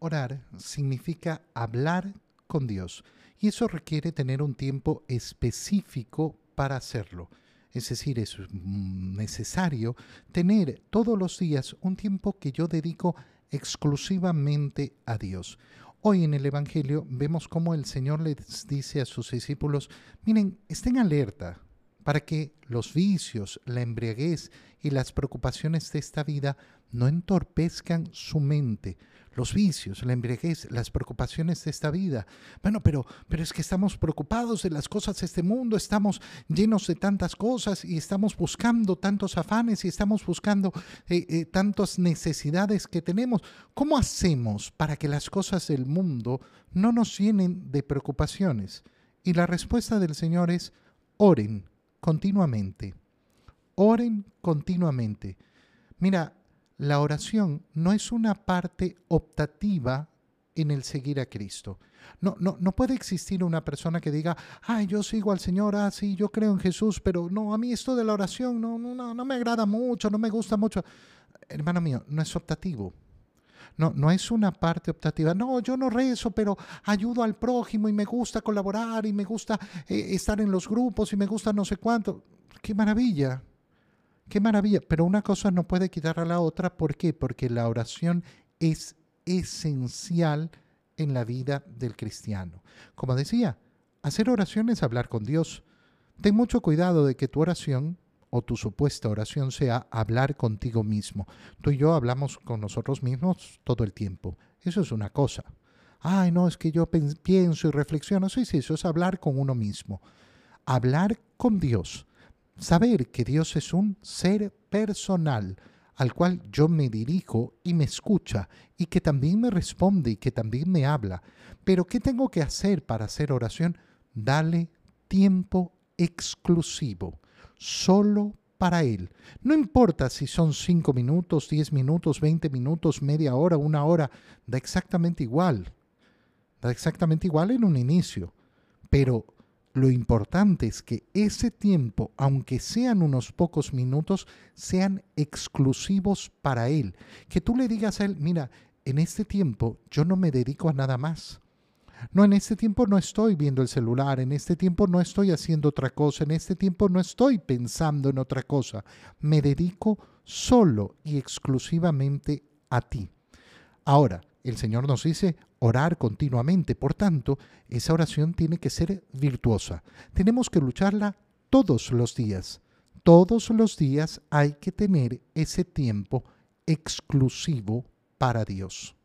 orar significa hablar con Dios y eso requiere tener un tiempo específico para hacerlo. Es decir, es necesario tener todos los días un tiempo que yo dedico exclusivamente a Dios. Hoy en el Evangelio vemos cómo el Señor les dice a sus discípulos, miren, estén alerta para que los vicios, la embriaguez y las preocupaciones de esta vida no entorpezcan su mente, los vicios, la embriaguez, las preocupaciones de esta vida. Bueno, pero, pero es que estamos preocupados de las cosas de este mundo, estamos llenos de tantas cosas y estamos buscando tantos afanes y estamos buscando eh, eh, tantas necesidades que tenemos. ¿Cómo hacemos para que las cosas del mundo no nos llenen de preocupaciones? Y la respuesta del Señor es, oren continuamente. Oren continuamente. Mira, la oración no es una parte optativa en el seguir a Cristo. No, no, no puede existir una persona que diga, ay, yo sigo al Señor, ah, sí, yo creo en Jesús, pero no, a mí esto de la oración no, no, no me agrada mucho, no me gusta mucho. Hermano mío, no es optativo. No, no es una parte optativa. No, yo no rezo, pero ayudo al prójimo y me gusta colaborar y me gusta eh, estar en los grupos y me gusta no sé cuánto. ¡Qué maravilla! Qué maravilla, pero una cosa no puede quitar a la otra. ¿Por qué? Porque la oración es esencial en la vida del cristiano. Como decía, hacer oración es hablar con Dios. Ten mucho cuidado de que tu oración o tu supuesta oración sea hablar contigo mismo. Tú y yo hablamos con nosotros mismos todo el tiempo. Eso es una cosa. Ay, no, es que yo pienso y reflexiono. Sí, sí, eso es hablar con uno mismo. Hablar con Dios Saber que Dios es un ser personal al cual yo me dirijo y me escucha y que también me responde y que también me habla. Pero ¿qué tengo que hacer para hacer oración? Dale tiempo exclusivo, solo para Él. No importa si son cinco minutos, diez minutos, veinte minutos, media hora, una hora, da exactamente igual. Da exactamente igual en un inicio. Pero lo importante es que ese tiempo, aunque sean unos pocos minutos, sean exclusivos para Él. Que tú le digas a Él, mira, en este tiempo yo no me dedico a nada más. No, en este tiempo no estoy viendo el celular, en este tiempo no estoy haciendo otra cosa, en este tiempo no estoy pensando en otra cosa. Me dedico solo y exclusivamente a ti. Ahora, el Señor nos dice orar continuamente. Por tanto, esa oración tiene que ser virtuosa. Tenemos que lucharla todos los días. Todos los días hay que tener ese tiempo exclusivo para Dios.